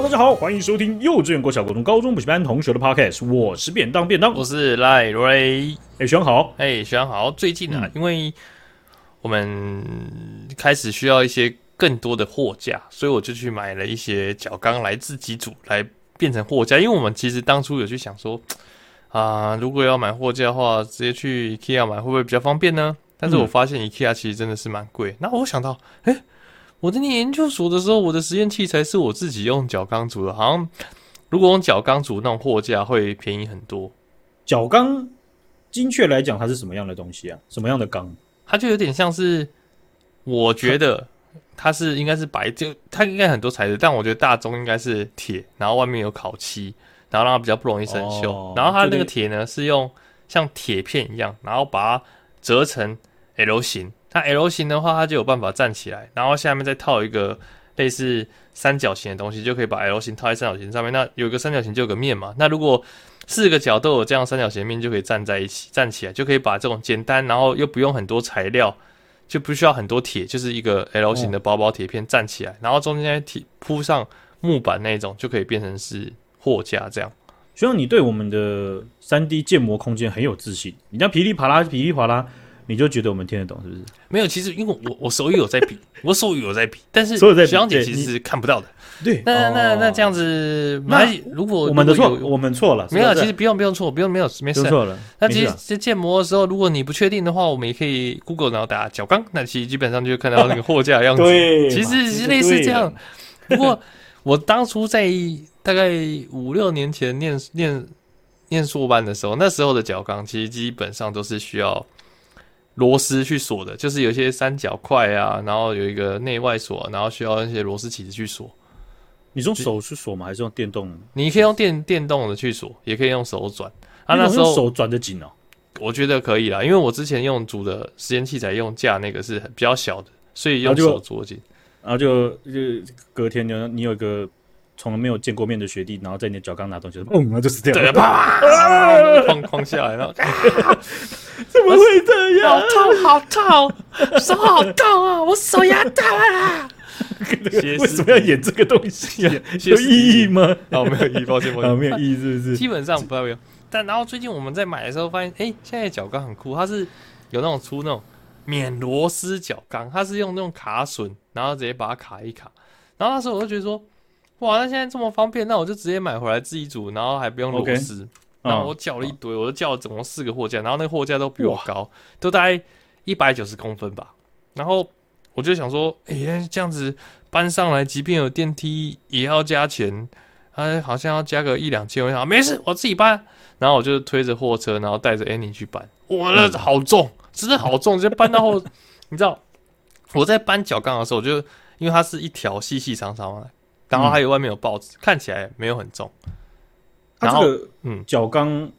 Hello，大家好，欢迎收听幼稚园、国小、国中、高中补习班同学的 Podcast。我是便当便当，我是赖瑞。哎，学长好，哎，学长好。最近啊，嗯、因为我们开始需要一些更多的货架，所以我就去买了一些角钢来自己组，来变成货架。因为我们其实当初有去想说，啊、呃，如果要买货架的话，直接去 IKEA 买会不会比较方便呢？但是我发现 IKEA 其实真的是蛮贵。那、嗯、我想到，哎。我在念研究所的时候，我的实验器材是我自己用角钢组的，好像如果用角钢组那种货架会便宜很多。角钢精确来讲，它是什么样的东西啊？什么样的钢？它就有点像是，我觉得它是应该是白，就它应该很多材质，但我觉得大宗应该是铁，然后外面有烤漆，然后让它比较不容易生锈。哦、然后它那个铁呢是用像铁片一样，然后把它折成 L 型。它 L 型的话，它就有办法站起来，然后下面再套一个类似三角形的东西，就可以把 L 型套在三角形上面。那有一个三角形就有个面嘛。那如果四个角都有这样三角形的面，就可以站在一起，站起来就可以把这种简单，然后又不用很多材料，就不需要很多铁，就是一个 L 型的薄薄铁片站起来，然后中间铁铺上木板那种，就可以变成是货架这样。希望你对我们的三 D 建模空间很有自信，你这样噼里啪啦，噼里啪啦。你就觉得我们听得懂是不是？没有，其实因为我我手语有在比，我手语有在比，但是徐阳姐其实是看不到的。对，那那那这样子，那如果我们的错，我们错了，没有，其实不用不用错，不用没有没事错了。那其实建模的时候，如果你不确定的话，我们也可以 Google 然后打角钢，那其实基本上就看到那个货架的样子。对，其实是类似这样。不过我当初在大概五六年前念念念硕班的时候，那时候的角钢其实基本上都是需要。螺丝去锁的，就是有些三角块啊，然后有一个内外锁，然后需要那些螺丝起子去锁。你用手去锁吗？还是用电动？你可以用电电动的去锁，也可以用手转。啊，那时候手转的紧哦。我觉得可以啦，因为我之前用组的实验器材用架那个是比较小的，所以用手捉紧。然后就就隔天呢，你有一个。从来没有见过面的学弟，然后在你的脚刚拿东西，砰，然后就死掉了，啪，哐哐下来了，怎么会这样？好痛，好痛，手好痛啊！我手要断了。为什么要演这个东西啊？有意义吗？啊，没有意义，抱歉，抱歉，没有意义，是不是？基本上不太用。但然后最近我们在买的时候发现，哎，现在角钢很酷，它是有那种出那种免螺丝角钢，它是用那种卡榫，然后直接把它卡一卡。然后那时候我就觉得说。哇，那现在这么方便，那我就直接买回来自己组，然后还不用螺丝。然后我叫了一堆，我就叫了总共四个货架，然后那个货架都比我高，都大概一百九十公分吧。然后我就想说，哎、欸，这样子搬上来，即便有电梯也要加钱，哎，好像要加个一两千。我想没事，我自己搬。然后我就推着货车，然后带着 Annie 去搬。哇，那好重，真的好重，直接搬到后。你知道我在搬角钢的时候，我就因为它是一条细细长长的。然后还有外面有报纸，嗯、看起来没有很重。然后，嗯，角钢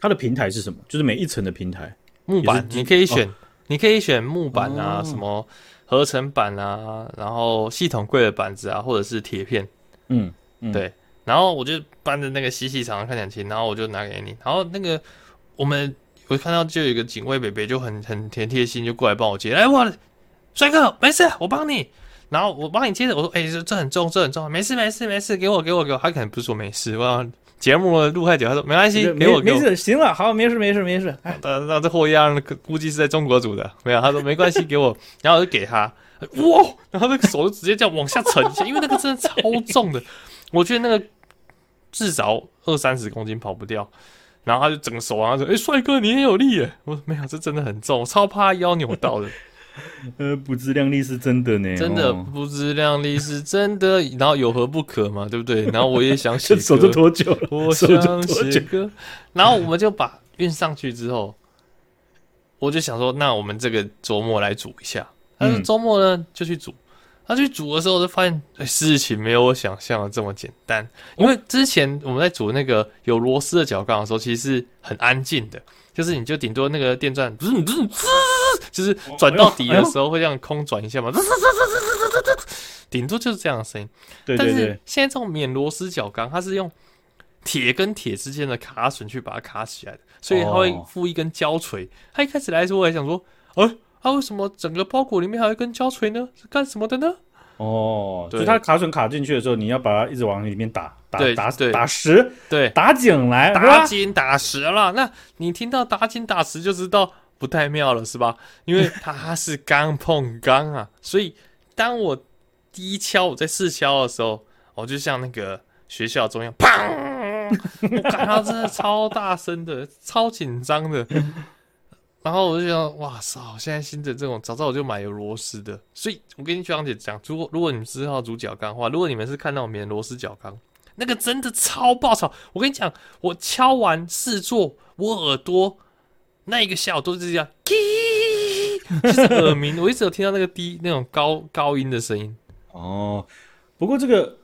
它的平台是什么？就是每一层的平台木板，你可以选，哦、你可以选木板啊，哦、什么合成板啊，然后系统柜的板子啊，或者是铁片。嗯，嗯对。然后我就搬着那个细细长长看两清，然后我就拿给你。然后那个我们我看到就有一个警卫北北就很很很贴心，就过来帮我接。哎，我帅哥，没事，我帮你。然后我帮你接着，我说：“哎、欸，这这很重，这很重，没事没事没事，给我给我给我。”他可能不是说没事，我节目录太久，他说没关系，给我给我。没事，行了，好，没事没事没事。哎，那那这货一样估计是在中国组的，没有。他说没关系，给我。然后我就给他，哇！然后那个手就直接这样往下沉一下，因为那个真的超重的，我觉得那个至少二三十公斤跑不掉。然后他就整个手往上说：“哎、欸，帅哥，你很有力耶！”我说：“没有，这真的很重，我超怕腰扭到的。” 呃，不自量力是真的呢，真的不自量力是真的，然后有何不可嘛，对不对？然后我也想写歌，手就脱臼了，我想写歌，然后我们就把运上去之后，我就想说，那我们这个周末来煮一下。但是周末呢，就去煮。他去煮的时候，就发现，哎，事情没有我想象的这么简单。因为之前我们在煮那个有螺丝的角钢的时候，其实是很安静的。就是你就顶多那个电钻，不是不是，就是转到底的时候会这样空转一下嘛，顶多就是这样的声音。对对对。但是现在这种免螺丝角钢，它是用铁跟铁之间的卡榫去把它卡起来的，所以它会附一根胶锤。它一开始来的时候，我还想说，哎，它为什么整个包裹里面还有一根胶锤呢？是干什么的呢？哦，就它卡榫卡进去的时候，你要把它一直往里面打，打打对打实，对，打井来，打井打实了。那你听到打井打实就知道不太妙了，是吧？因为它是钢碰钢啊，所以当我第一敲我在试敲的时候，我就像那个学校中央，砰！我感到真的超大声的，超紧张的。然后我就想，哇操！现在新的这种，早知道我就买有螺丝的。所以我跟你学长姐讲，如果如果你们知道煮角钢的话，如果你们是看到我们螺丝角钢，那个真的超爆吵。我跟你讲，我敲完试做，我耳朵那一个下午都是这样，就是耳鸣。我一直有听到那个低那种高高音的声音。哦，不过这个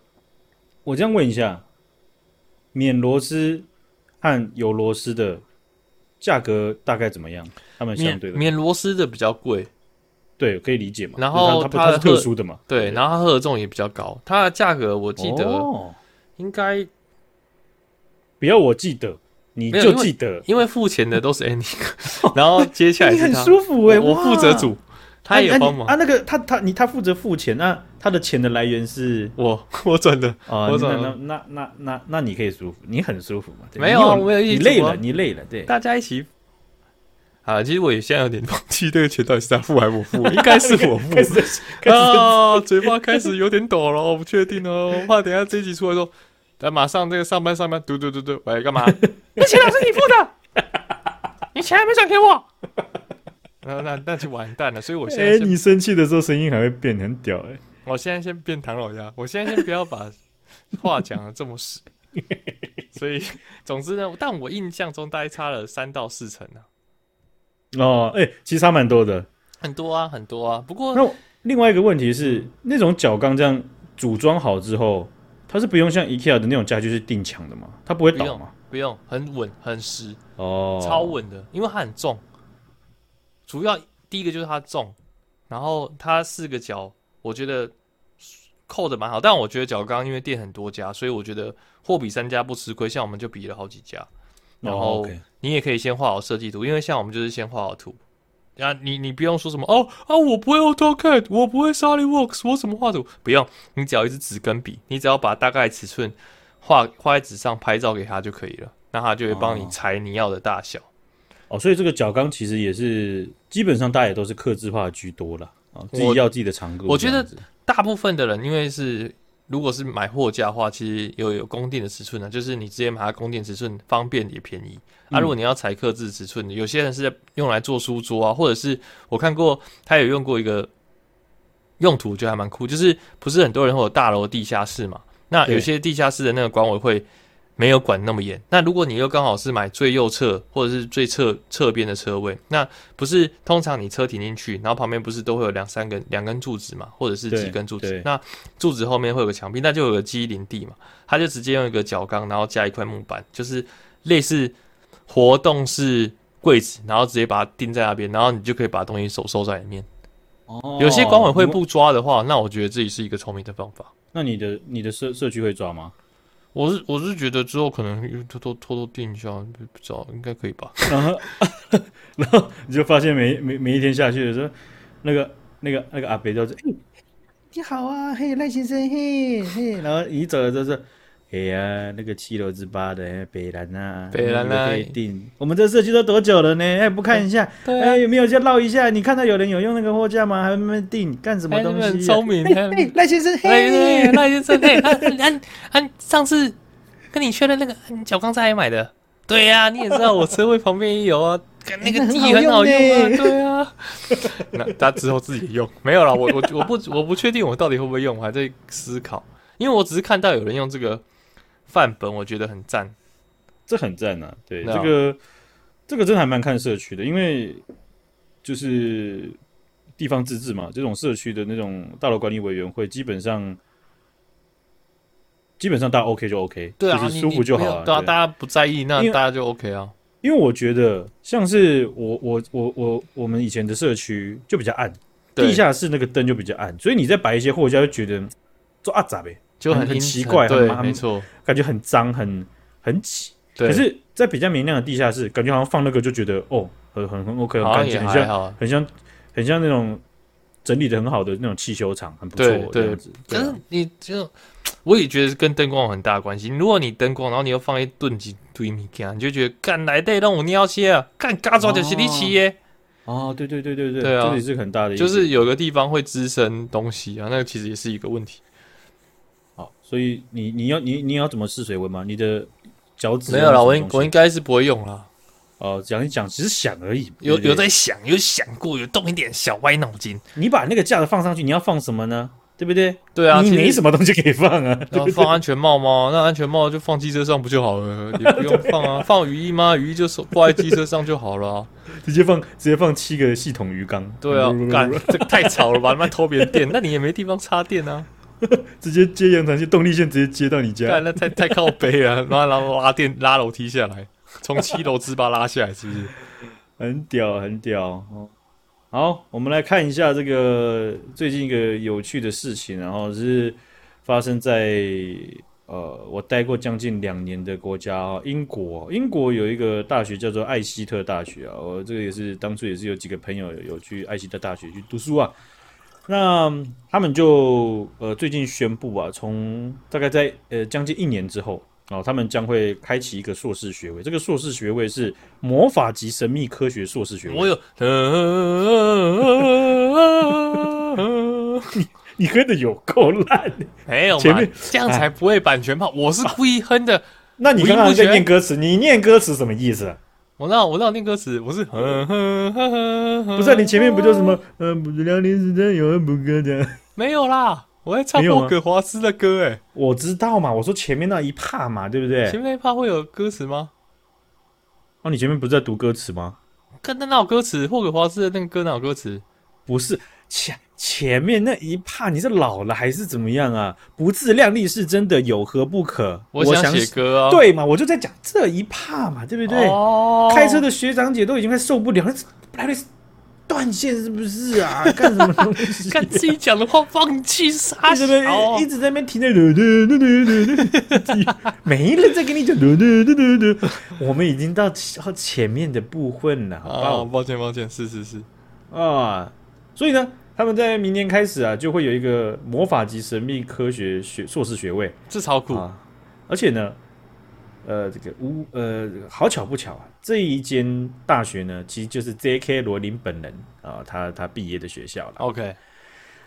我这样问一下，免螺丝和有螺丝的。价格大概怎么样？他们相对的免螺丝的比较贵，对，可以理解嘛。然后它它是特殊的嘛，对，然后它荷重也比较高，它的价格我记得应该，不要我记得，你就记得，因为付钱的都是 Andy，然后接下来你很舒服哎，我负责煮，他也帮忙啊。那个他他你他负责付钱，那他的钱的来源是我我转的啊。那那那那那那你可以舒服，你很舒服嘛？没有，我有你累了，你累了，对，大家一起。啊，其实我也现在有点忘记这个钱到底是他付还是我付，应该是我付。啊，嘴巴开始有点抖了，我不确定哦，我怕等下这一集出来说，等马上这个上班上班，嘟嘟嘟嘟，喂，干嘛？那钱都是你付的，你钱还没转给我，那那那就完蛋了。所以我现在，哎，你生气的时候声音还会变很屌哎。我现在先变唐老鸭，我现在先不要把话讲的这么死。所以，总之呢，但我印象中大概差了三到四成呢。哦，哎、欸，其实差蛮多的，很多啊，很多啊。不过，那另外一个问题是，嗯、那种角钢这样组装好之后，它是不用像 IKEA 的那种家具是定墙的吗？它不会倒吗？不用，不用，很稳，很实，哦，超稳的，因为它很重。主要第一个就是它重，然后它四个角，我觉得扣的蛮好。但我觉得角刚因为店很多家，所以我觉得货比三家不吃亏。像我们就比了好几家。然后你也可以先画好设计图，因为像我们就是先画好图，啊，你你不用说什么哦啊，我不会 AutoCAD，我不会 SolidWorks，我怎么画图？不用，你只要一支纸跟笔，你只要把大概尺寸画画在纸上，拍照给他就可以了，那他就会帮你裁你要的大小。哦，所以这个角钢其实也是基本上大家也都是刻字化居多了啊，自己要自己的长度。我觉得大部分的人因为是。如果是买货架的话，其实有有公定的尺寸呢，就是你直接买它公定尺寸，方便也便宜。嗯、啊，如果你要裁刻制尺寸，有些人是用来做书桌啊，或者是我看过他有用过一个用途，就还蛮酷，就是不是很多人会有大楼地下室嘛？那有些地下室的那个管委会。没有管那么严。那如果你又刚好是买最右侧或者是最侧侧边的车位，那不是通常你车停进去，然后旁边不是都会有两三根两根柱子嘛，或者是几根柱子？那柱子后面会有个墙壁，那就有个机林地嘛，他就直接用一个角钢，然后加一块木板，就是类似活动式柜子，然后直接把它钉在那边，然后你就可以把东西手收在里面。哦，有些管委会不抓的话，那我觉得这也是一个聪明的方法。那你的你的社社区会抓吗？我是我是觉得之后可能偷偷偷偷定一下，不知道应该可以吧。然后，然后你就发现每每每一天下去的时候，那个那个那个阿北就是，你好啊，嘿赖先生，嘿嘿。然后你走了就是。哎呀，那个七楼之八的北兰啊，北兰啊，可以订。我们这设计都多久了呢？哎，不看一下，哎，有没有就绕一下？你看到有人有用那个货架吗？还没订，干什么东西？聪明，哎，赖先生，嘿，赖先生，嘿，他他上次跟你确认那个小刚在哪里买的？对呀，你也知道我车位旁边也有啊，那个地很好用啊，对啊。那他之后自己用没有了？我我我不我不确定我到底会不会用，我还在思考，因为我只是看到有人用这个。范本我觉得很赞，这很赞啊！对，这个这个真的还蛮看社区的，因为就是地方自治嘛，这种社区的那种大楼管理委员会，基本上基本上大家 OK 就 OK，对啊，就是舒服就好了。对啊，大家不在意，那大家就 OK 啊。因为我觉得像是我我我我我们以前的社区就比较暗，地下室那个灯就比较暗，所以你在摆一些货架就觉得做阿杂呗。就很很奇怪，对，没错，感觉很脏，很很挤。对，可是，在比较明亮的地下室，感觉好像放那个就觉得哦，很很很 OK，很干净，很像很像很像那种整理的很好的那种汽修厂，很不对错，这样子。对啊可是你就，我也觉得跟灯光有很大的关系。如果你灯光，然后你又放一顿几堆物件，你就觉得干来得让我尿些啊，干嘎抓就是你起耶。哦，对对对对对，对啊这也是很大的就是有个地方会滋生东西啊，那个其实也是一个问题。好，所以你你要你你要怎么试水温吗？你的脚趾没有啦，我应我应该是不会用啦。哦，讲一讲，只是想而已。有有在想，有想过，有动一点小歪脑筋。你把那个架子放上去，你要放什么呢？对不对？对啊，你没什么东西可以放啊。然后放安全帽吗？那安全帽就放机车上不就好了？也不用放啊，放雨衣吗？雨衣就挂在机车上就好了啊、直接放直接放七个系统鱼缸。对啊，干这个太吵了吧？他妈偷别人电，那你也没地方插电啊！直接接延长线动力线，直接接到你家。那太太靠背了，然后然后拉电拉楼梯下来，从七楼直把拉下来，是不是？很屌，很屌哦。好，我们来看一下这个最近一个有趣的事情，然后是发生在呃我待过将近两年的国家哦，英国。英国有一个大学叫做艾希特大学啊，我这个也是当初也是有几个朋友有去艾希特大学去读书啊。那他们就呃最近宣布啊，从大概在呃将近一年之后。哦，他们将会开启一个硕士学位，这个硕士学位是魔法及神秘科学硕士学位。我有，你你哼的有够烂，没有嘛？前面这样才不会版权炮。我是故意哼的。那你刚刚在念歌词，你念歌词什么意思啊？我那我那念歌词，我是 不是、啊、你前面不就什么呃，不知道你是真有不歌的？没有啦。我在唱霍格华兹的歌，欸，哎，我知道嘛，我说前面那一帕嘛，对不对？前面那一帕会有歌词吗？哦，你前面不是在读歌词吗？看那哪有歌词？霍格华兹的那个歌哪有歌词？不是前前面那一怕，你是老了还是怎么样啊？不自量力是真的，有何不可？我想写歌啊，对嘛？我就在讲这一怕嘛，对不对？哦，开车的学长姐都已经快受不了了，来了。断线是不是啊？干什么东西？干自己讲的话放弃啥？一直在一直在那边停在嘟嘟嘟嘟嘟，没人在跟你讲嘟嘟嘟嘟嘟。我们已经到前面的部分了，好不好？抱歉抱歉，是是是啊。所以呢，他们在明年开始啊，就会有一个魔法及神秘科学学硕士学位，这超酷啊！而且呢。呃，这个无呃，好巧不巧啊，这一间大学呢，其实就是 J.K. 罗琳本人啊，他他毕业的学校了。OK，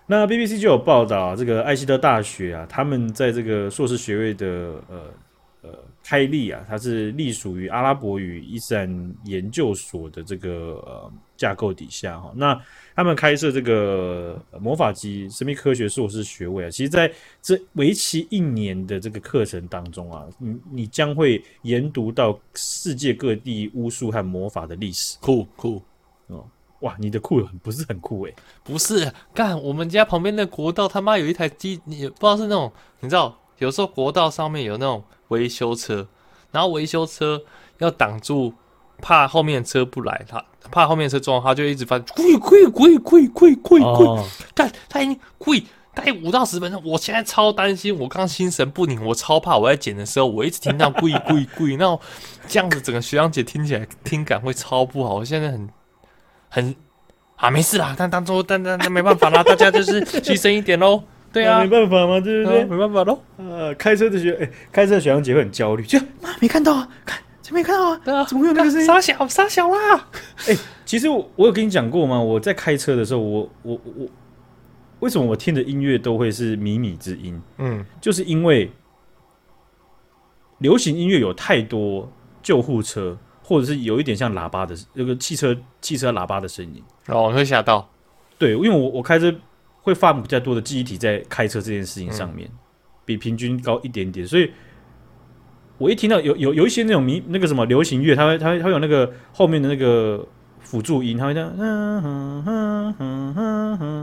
那 BBC 就有报道啊，这个艾希特大学啊，他们在这个硕士学位的呃呃开立啊，它是隶属于阿拉伯语伊斯兰研究所的这个呃架构底下哈、啊。那他们开设这个魔法及神秘科学硕士学位啊，其实在这为期一年的这个课程当中啊，你你将会研读到世界各地巫术和魔法的历史。酷酷哦，哇，你的酷很不是很酷诶、欸，不是干我们家旁边的国道他妈有一台机，你不知道是那种，你知道有时候国道上面有那种维修车，然后维修车要挡住。怕后面的车不来，他怕后面的车撞，他就一直翻，贵贵贵贵贵贵贵，但他已经贵大概五到十分钟。我现在超担心，我刚心神不宁，我超怕我在剪的时候，我一直听到贵贵贵，那 这样子整个学长姐听起来听感会超不好。我现在很很啊，没事啦，但当中但但但没办法啦，大家就是牺牲一点喽。对啊，没办法嘛，对不对？没办法喽。呃，开车的学哎、欸，开车的学长姐会很焦虑，就妈没看到啊，看。没看到啊？对啊，怎么会有那个声音？傻小傻小啦！哎、欸，其实我我有跟你讲过吗？我在开车的时候，我我我为什么我听的音乐都会是靡靡之音？嗯，就是因为流行音乐有太多救护车，或者是有一点像喇叭的那个汽车汽车喇叭的声音，哦，会吓到。对，因为我我开车会放比较多的记忆体在开车这件事情上面，嗯、比平均高一点点，所以。我一听到有有有一些那种迷那个什么流行乐，它会它会它会有那个后面的那个辅助音，它会这样，嗯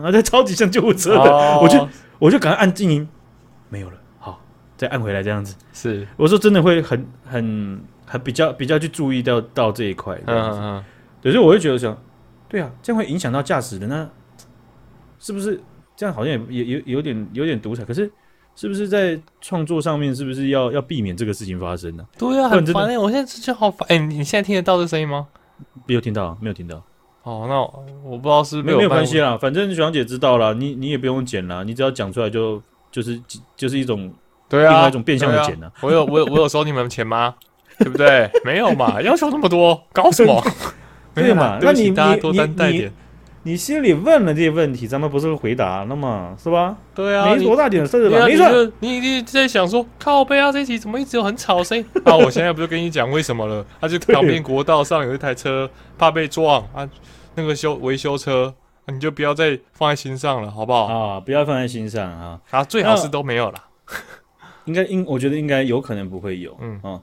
啊，这超级像救护车的，哦、我就我就赶快按静音，没有了，好，再按回来这样子。是，我说真的会很很很比较比较去注意到到这一块，嗯嗯嗯，对，所以我会觉得想，对啊，这样会影响到驾驶的，那是不是这样？好像也也有有点有点独裁，可是。是不是在创作上面，是不是要要避免这个事情发生呢？啊？对啊，很烦哎！我现在就好烦哎！你现在听得到这声音吗？没有听到，没有听到。哦，那我不知道是没有没有关系啦，反正学长姐知道了，你你也不用剪啦，你只要讲出来就就是就是一种对啊，另外一种变相的剪了、啊。我有我有我有收你们钱吗？对不对？没有嘛，要求那么多，搞什么？对嘛？那你大家多担待点。你心里问了这些问题，咱们不是回答了吗？是吧？对啊，没多大点事儿吧？没事，你你在想说靠背啊，这一集怎么一直有很吵声？啊，我现在不就跟你讲为什么了？他、啊、就旁边国道上有一台车，怕被撞啊，那个修维修车，你就不要再放在心上了，好不好？啊，不要放在心上啊！啊，最好是都没有了。应该应，我觉得应该有可能不会有，嗯啊。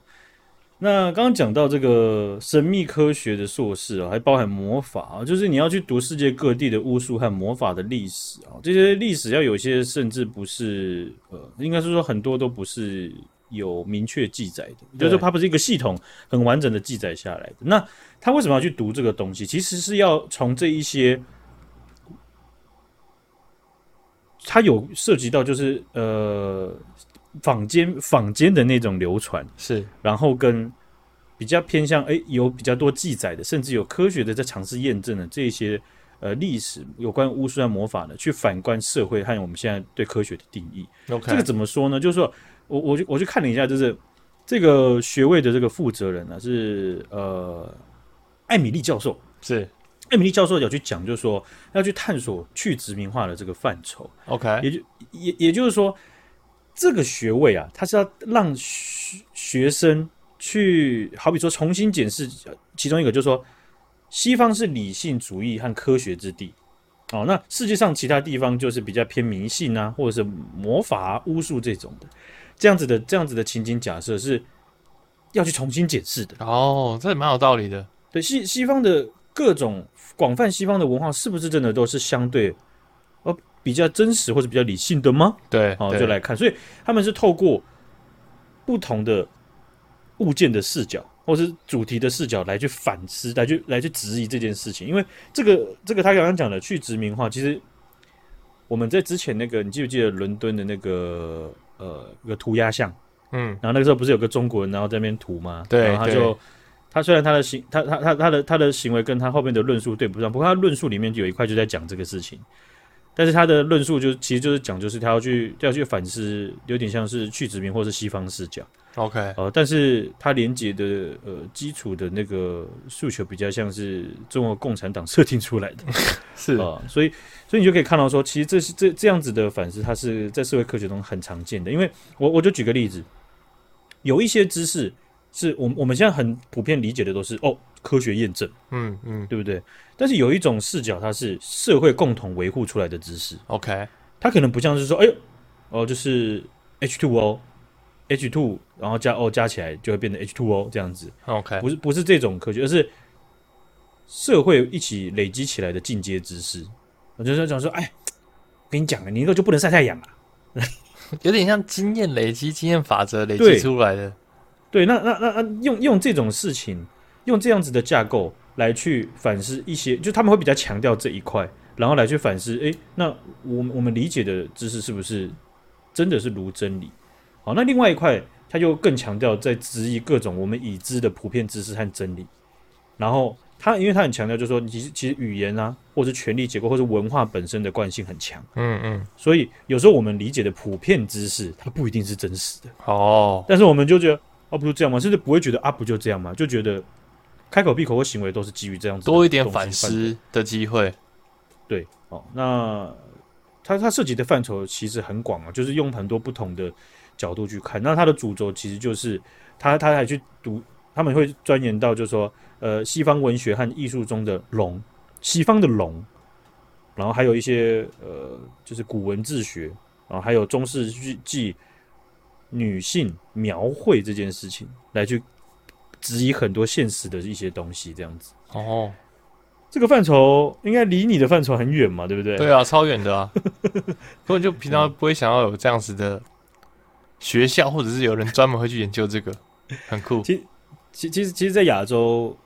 那刚刚讲到这个神秘科学的硕士啊，还包含魔法啊，就是你要去读世界各地的巫术和魔法的历史啊，这些历史要有些甚至不是呃，应该是说很多都不是有明确记载的，就是说它不是一个系统很完整的记载下来的。那他为什么要去读这个东西？其实是要从这一些，它有涉及到就是呃。坊间坊间的那种流传是，然后跟比较偏向哎，有比较多记载的，甚至有科学的在尝试验证的这些呃历史有关巫术和魔法的，去反观社会和我们现在对科学的定义。OK，这个怎么说呢？就是说我我就我去看了一下，就是这个学位的这个负责人呢、啊、是呃艾米丽教授，是艾米丽教授有去讲，就是说要去探索去殖民化的这个范畴。OK，也就也也就是说。这个学位啊，它是要让学学生去，好比说重新检视其中一个，就是说西方是理性主义和科学之地，哦，那世界上其他地方就是比较偏迷信啊，或者是魔法啊、巫术这种的，这样子的这样子的情景假设是要去重新检视的。哦，这也蛮有道理的。对，西西方的各种广泛西方的文化，是不是真的都是相对？比较真实或者比较理性的吗？对，好，就来看。所以他们是透过不同的物件的视角，或是主题的视角来去反思，来去来去质疑这件事情。因为这个这个他刚刚讲的去殖民化，其实我们在之前那个，你记不记得伦敦的那个呃一个涂鸦像？嗯，然后那个时候不是有个中国人然后在那边涂吗？对，然后他就他虽然他的行他他他他的他的行为跟他后面的论述对不上，不过他论述里面就有一块就在讲这个事情。但是他的论述就其实就是讲，就是他要去要去反思，有点像是去殖民或是西方视角。OK，呃，但是他连接的呃基础的那个诉求比较像是中国共产党设定出来的，是啊、呃，所以所以你就可以看到说，其实这是这这样子的反思，它是在社会科学中很常见的。因为我我就举个例子，有一些知识是我们我们现在很普遍理解的都是哦。科学验证，嗯嗯，对不对？但是有一种视角，它是社会共同维护出来的知识。OK，它可能不像是说，哎呦，哦，就是 H2O，H2，然后加 O 加起来就会变成 H2O 这样子。OK，不是不是这种科学，而是社会一起累积起来的进阶知识。我就是讲说，哎，跟你讲了，你以后就不能晒太阳啊，有点像经验累积、经验法则累积出来的。对，那那那那用用这种事情。用这样子的架构来去反思一些，就他们会比较强调这一块，然后来去反思，诶，那我们我们理解的知识是不是真的是如真理？好，那另外一块，他就更强调在质疑各种我们已知的普遍知识和真理。然后他，因为他很强调，就是说，其实其实语言啊，或者是权力结构，或者文化本身的惯性很强，嗯嗯，所以有时候我们理解的普遍知识，它不一定是真实的。哦，但是我们就觉得，哦，不就这样吗？甚至不会觉得啊，不就这样吗？就觉得。开口闭口或行为都是基于这样子，多一点反思的机会。对，哦，那他他涉及的范畴其实很广啊，就是用很多不同的角度去看。那他的主轴其实就是他他还去读，他们会钻研到，就是说，呃，西方文学和艺术中的龙，西方的龙，然后还有一些呃，就是古文字学，然后还有中世纪女性描绘这件事情来去。质疑很多现实的一些东西，这样子哦。这个范畴应该离你的范畴很远嘛，对不对？对啊，超远的啊。根本就平常不会想要有这样子的学校，或者是有人专门会去研究这个，很酷。其其其实其实，在亚洲，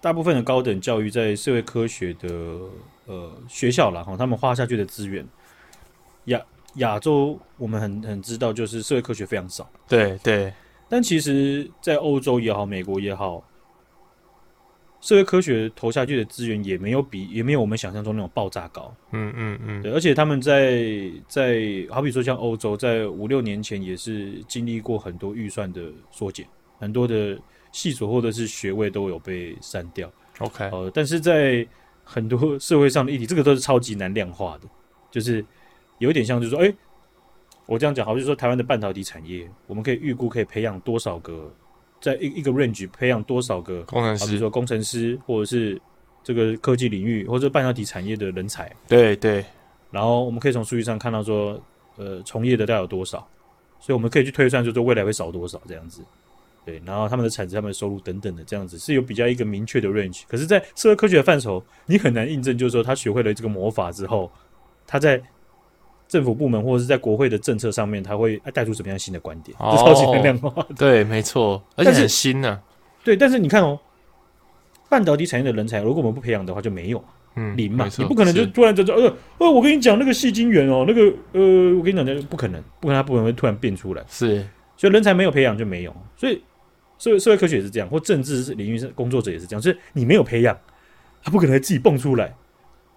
大部分的高等教育在社会科学的呃学校啦，哈，他们花下去的资源，亚亚洲我们很很知道，就是社会科学非常少。对对。但其实，在欧洲也好，美国也好，社会科学投下去的资源也没有比也没有我们想象中那种爆炸高。嗯嗯嗯，对，而且他们在在好比说像欧洲，在五六年前也是经历过很多预算的缩减，很多的系所或者是学位都有被删掉。OK，呃，但是在很多社会上的议题，这个都是超级难量化的，就是有一点像，就是说，哎、欸，我这样讲，好就是说台湾的半导体产业，我们可以预估可以培养多少个。在一一个 range 培养多少个工程师，比如说工程师，或者是这个科技领域或者半导体产业的人才。对对。然后我们可以从数据上看到说，呃，从业的大概有多少，所以我们可以去推算，就是说未来会少多少这样子。对，然后他们的产值、他们的收入等等的这样子，是有比较一个明确的 range。可是，在社会科学的范畴，你很难印证，就是说他学会了这个魔法之后，他在。政府部门或者是在国会的政策上面，他会带出什么样新的观点？哦、超级能量化。对，没错，而且很新呢、啊。对，但是你看哦，半导体产业的人才，如果我们不培养的话，就没有，嗯，零嘛，你不可能就突然就说，呃，呃，我跟你讲那个细晶圆哦，那个呃，我跟你讲，不可能，不可能，他不可能会突然变出来。是，所以人才没有培养就没有。所以社会社会科学也是这样，或政治领域工作者也是这样，就是你没有培养，他不可能自己蹦出来。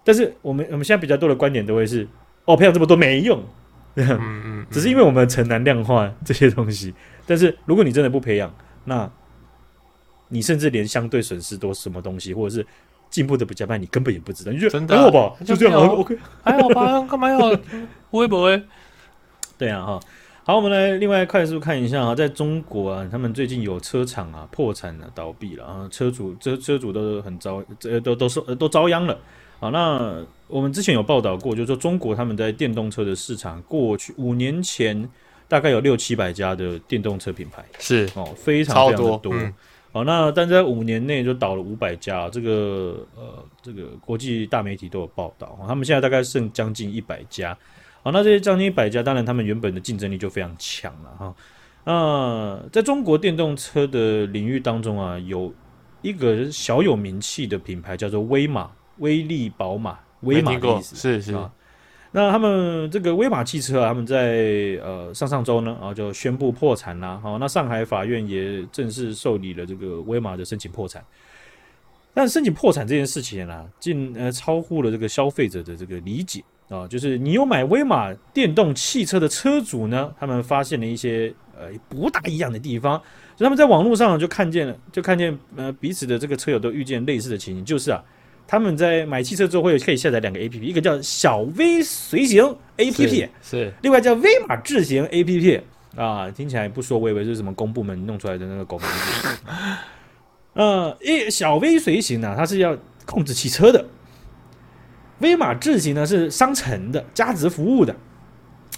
但是我们我们现在比较多的观点都会是。哦，培养这么多没用，嗯 嗯，嗯，只是因为我们很难量化这些东西。但是如果你真的不培养，那你甚至连相对损失都什么东西，或者是进步的比较慢，你根本也不知道。你觉得还好吧？就这样，OK，还好吧？干嘛要微博？对啊，哈，好，我们来另外快速看一下啊，在中国啊，他们最近有车厂啊破产了、啊、倒闭了啊，车主车车主都很遭，这都都是都遭殃了。好，那我们之前有报道过，就是说中国他们在电动车的市场，过去五年前大概有六七百家的电动车品牌，是哦，非常非常的多。嗯、好，那但在五年内就倒了五百家，这个呃，这个国际大媒体都有报道，他们现在大概剩将近一百家。好，那这些将近一百家，当然他们原本的竞争力就非常强了哈。那在中国电动车的领域当中啊，有一个小有名气的品牌叫做威马。威利宝马，威马的意思是是啊。那他们这个威马汽车啊，他们在呃上上周呢，然后就宣布破产了。好，那上海法院也正式受理了这个威马的申请破产。但申请破产这件事情啊，竟呃超乎了这个消费者的这个理解啊。就是你有买威马电动汽车的车主呢，他们发现了一些呃不大一样的地方。所以他们在网络上就看见了，就看见呃彼此的这个车友都遇见类似的情形，就是啊。他们在买汽车之后会可以下载两个 A P P，一个叫小 V 随行 A P P，是另外叫威马智行 A P P 啊，听起来不说我以为是什么公部门弄出来的那个狗名字。呃，一小 V 随行呢，它是要控制汽车的；威马智行呢是商城的加值服务的。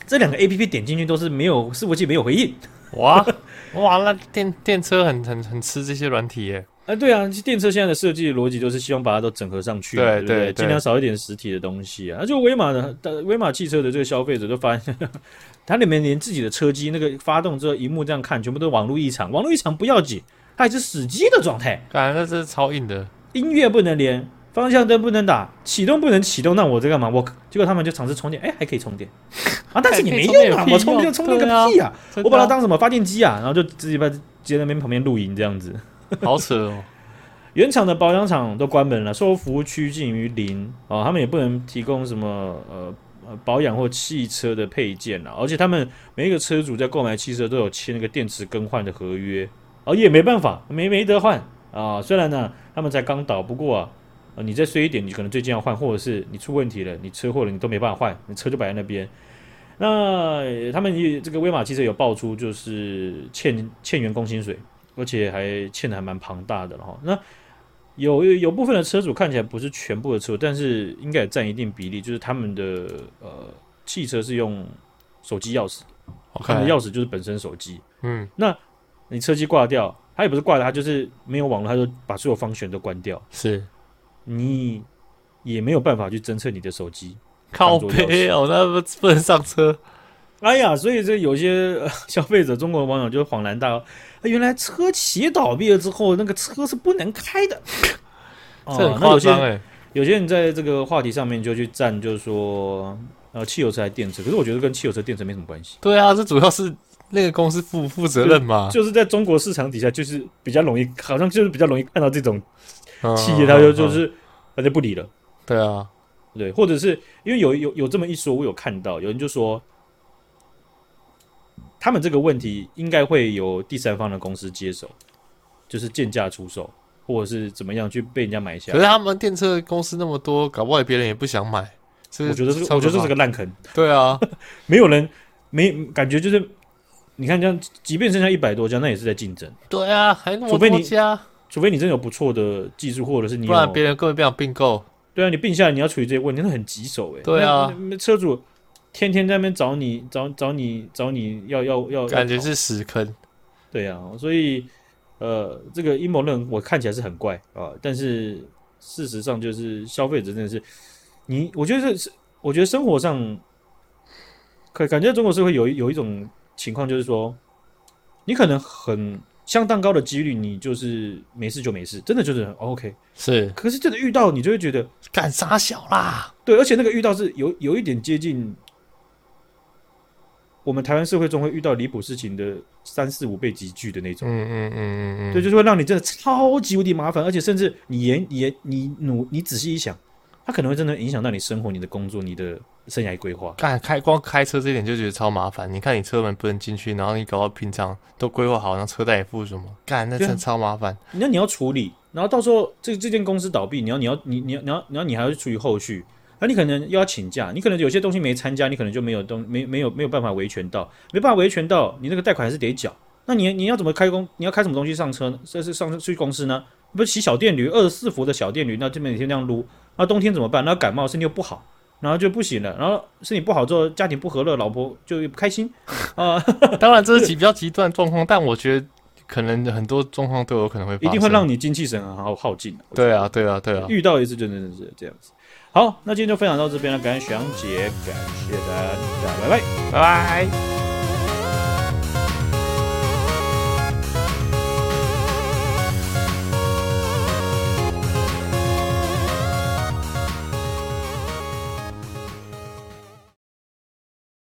这两个 A P P 点进去都是没有伺服器没有回应。哇哇，那电电车很很很吃这些软体耶。啊，对啊，电车现在的设计逻辑就是希望把它都整合上去，对对，对对，尽量少一点实体的东西啊。那就威马的，威马汽车的这个消费者就发现，它里面连自己的车机那个发动之后，荧幕这样看，全部都网络异常，网络异常不要紧，它还是死机的状态。感觉那是超硬的，音乐不能连，方向灯不能打，启动不能启动，那我在干嘛？我结果他们就尝试充电，哎，还可以充电啊，但是你没用啊，我充电充电个屁啊，我把它当什么发电机啊，然后就自己把接在那边旁边露营这样子。好扯哦！原厂的保养厂都关门了，售后服务趋近于零啊，他们也不能提供什么呃呃保养或汽车的配件了，而且他们每一个车主在购买汽车都有签那个电池更换的合约，哦也没办法，没没得换啊。虽然呢，他们才刚倒，不过啊，你再衰一点，你可能最近要换，或者是你出问题了，你车祸了，你都没办法换，你车就摆在那边。那他们也这个威马汽车有爆出，就是欠欠员工薪水。而且还欠的还蛮庞大的了哈。那有有部分的车主看起来不是全部的车，但是应该也占一定比例，就是他们的呃汽车是用手机钥匙.他们的钥匙就是本身手机。嗯，那你车机挂掉，它也不是挂了，它就是没有网络，它就把所有方旋都关掉。是，你也没有办法去侦测你的手机。靠北哦，那不不能上车。哎呀，所以这有些消费者，中国的网友就恍然大悟，原来车企倒闭了之后，那个车是不能开的。这很夸张哎！有些人在这个话题上面就去站，就是说，呃，汽油车还电车，可是我觉得跟汽油车、电车没什么关系。对啊，这主要是那个公司负负责任嘛。就是在中国市场底下，就是比较容易，好像就是比较容易看到这种企业，他就就是他就不理了。对啊，对，或者是因为有有有这么一说，我有看到有人就说，他们这个问题应该会由第三方的公司接手，就是贱价出售，或者是怎么样去被人家买下。可是他们电车公司那么多，搞不好别人也不想买。我觉得这个，我觉得这是个烂坑。对啊，没有人没感觉就是。你看，这样即便剩下一百多家，那也是在竞争。对啊，还那么多家，除非你真的有不错的技术，或者是你，不然别人根本不想并购。对啊，你并下来，你要处理这些问题，那很棘手哎。对啊，车主天天在那边找你，找找你，找你要要要，感觉是屎坑。对啊，所以呃，这个阴谋论我看起来是很怪啊，但是事实上就是消费者真的是你，我觉得是，我觉得生活上可感觉中国社会有有一种。情况就是说，你可能很相当高的几率，你就是没事就没事，真的就是很 OK。是，可是真的遇到，你就会觉得干啥小啦？对，而且那个遇到是有有一点接近我们台湾社会中会遇到离谱事情的三四五倍急聚的那种。嗯嗯嗯嗯嗯，对，就是会让你真的超级无敌麻烦，而且甚至你研研你努你仔细一想，它可能会真的影响到你生活、你的工作、你的。生涯规划，干开光开车这一点就觉得超麻烦。你看你车门不能进去，然后你搞到平常都规划好，然后车贷也付什么，干那真的超麻烦。那你要处理，然后到时候这这间公司倒闭，你要你要你你要你要你要你还要处理后续，那你可能又要请假，你可能有些东西没参加，你可能就没有东没没有没有办法维权到，没办法维权到，你那个贷款还是得缴。那你你要怎么开工？你要开什么东西上车呢？这是上去公司呢？不是骑小电驴，二十四伏的小电驴，那这边每天这样撸，那冬天怎么办？那感冒身体又不好。然后就不行了，然后身体不好之后，家庭不和乐，老婆就不开心 啊。当然这是极比较极端状况，但我觉得可能很多状况都有可能会一定会让你精气神很耗耗尽。对啊，对啊，对啊，遇到一次就真的是这样子。好，那今天就分享到这边了，感谢学长姐，感谢，大家拜拜，拜拜。